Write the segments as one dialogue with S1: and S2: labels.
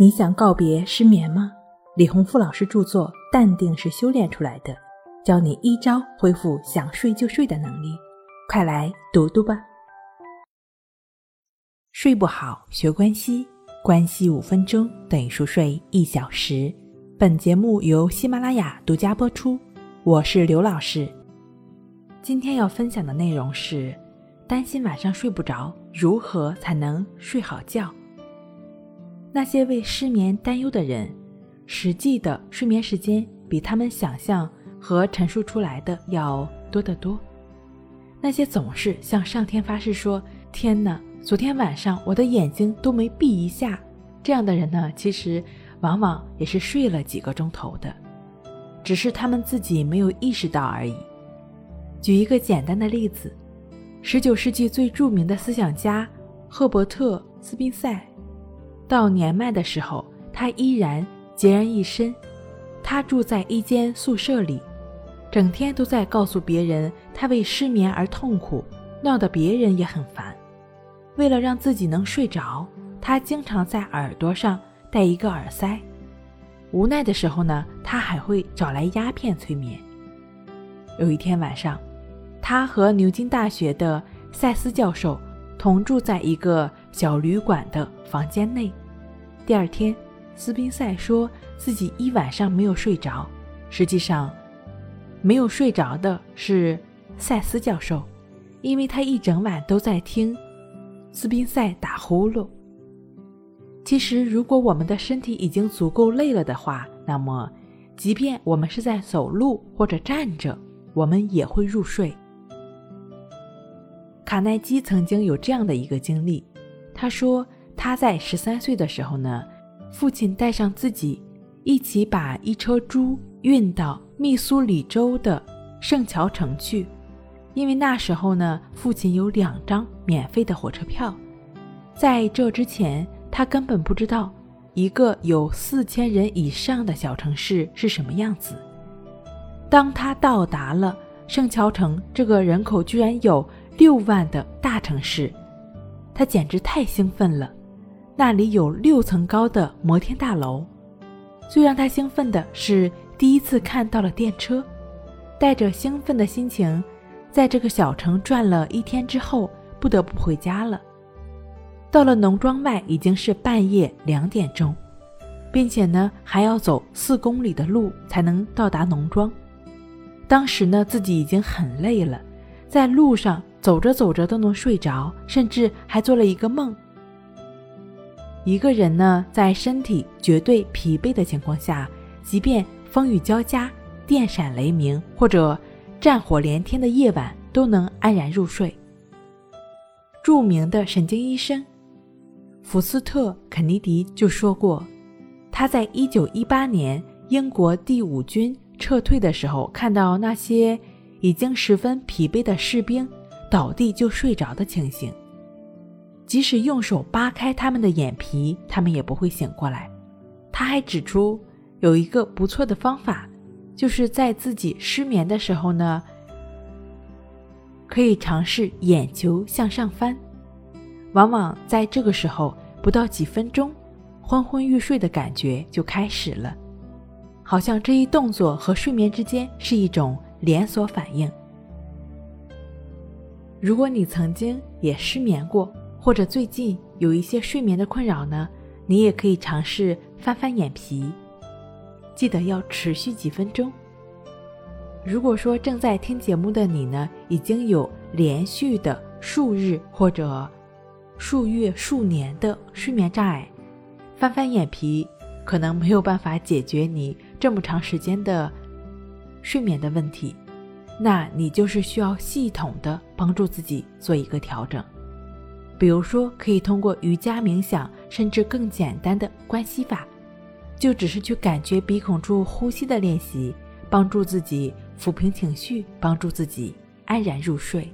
S1: 你想告别失眠吗？李洪富老师著作《淡定是修炼出来的》，教你一招恢复想睡就睡的能力，快来读读吧。睡不好学关西，关系五分钟等于熟睡一小时。本节目由喜马拉雅独家播出，我是刘老师。今天要分享的内容是：担心晚上睡不着，如何才能睡好觉？那些为失眠担忧的人，实际的睡眠时间比他们想象和陈述出来的要多得多。那些总是向上天发誓说：“天哪，昨天晚上我的眼睛都没闭一下。”这样的人呢，其实往往也是睡了几个钟头的，只是他们自己没有意识到而已。举一个简单的例子，十九世纪最著名的思想家赫伯特·斯宾塞。到年迈的时候，他依然孑然一身。他住在一间宿舍里，整天都在告诉别人他为失眠而痛苦，闹得别人也很烦。为了让自己能睡着，他经常在耳朵上戴一个耳塞。无奈的时候呢，他还会找来鸦片催眠。有一天晚上，他和牛津大学的塞斯教授同住在一个小旅馆的房间内。第二天，斯宾塞说自己一晚上没有睡着。实际上，没有睡着的是塞斯教授，因为他一整晚都在听斯宾塞打呼噜。其实，如果我们的身体已经足够累了的话，那么，即便我们是在走路或者站着，我们也会入睡。卡耐基曾经有这样的一个经历，他说。他在十三岁的时候呢，父亲带上自己一起把一车猪运到密苏里州的圣乔城去，因为那时候呢，父亲有两张免费的火车票。在这之前，他根本不知道一个有四千人以上的小城市是什么样子。当他到达了圣乔城这个人口居然有六万的大城市，他简直太兴奋了。那里有六层高的摩天大楼。最让他兴奋的是，第一次看到了电车。带着兴奋的心情，在这个小城转了一天之后，不得不回家了。到了农庄外，已经是半夜两点钟，并且呢，还要走四公里的路才能到达农庄。当时呢，自己已经很累了，在路上走着走着都能睡着，甚至还做了一个梦。一个人呢，在身体绝对疲惫的情况下，即便风雨交加、电闪雷鸣或者战火连天的夜晚，都能安然入睡。著名的神经医生福斯特·肯尼迪就说过，他在1918年英国第五军撤退的时候，看到那些已经十分疲惫的士兵倒地就睡着的情形。即使用手扒开他们的眼皮，他们也不会醒过来。他还指出，有一个不错的方法，就是在自己失眠的时候呢，可以尝试眼球向上翻。往往在这个时候，不到几分钟，昏昏欲睡的感觉就开始了，好像这一动作和睡眠之间是一种连锁反应。如果你曾经也失眠过，或者最近有一些睡眠的困扰呢，你也可以尝试翻翻眼皮，记得要持续几分钟。如果说正在听节目的你呢，已经有连续的数日或者数月、数年的睡眠障碍，翻翻眼皮可能没有办法解决你这么长时间的睡眠的问题，那你就是需要系统的帮助自己做一个调整。比如说，可以通过瑜伽、冥想，甚至更简单的关系法，就只是去感觉鼻孔处呼吸的练习，帮助自己抚平情绪，帮助自己安然入睡。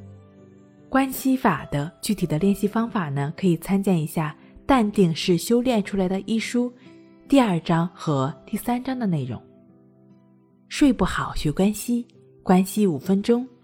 S1: 关系法的具体的练习方法呢，可以参见一下《淡定是修炼出来的》一书第二章和第三章的内容。睡不好学关系，关系五分钟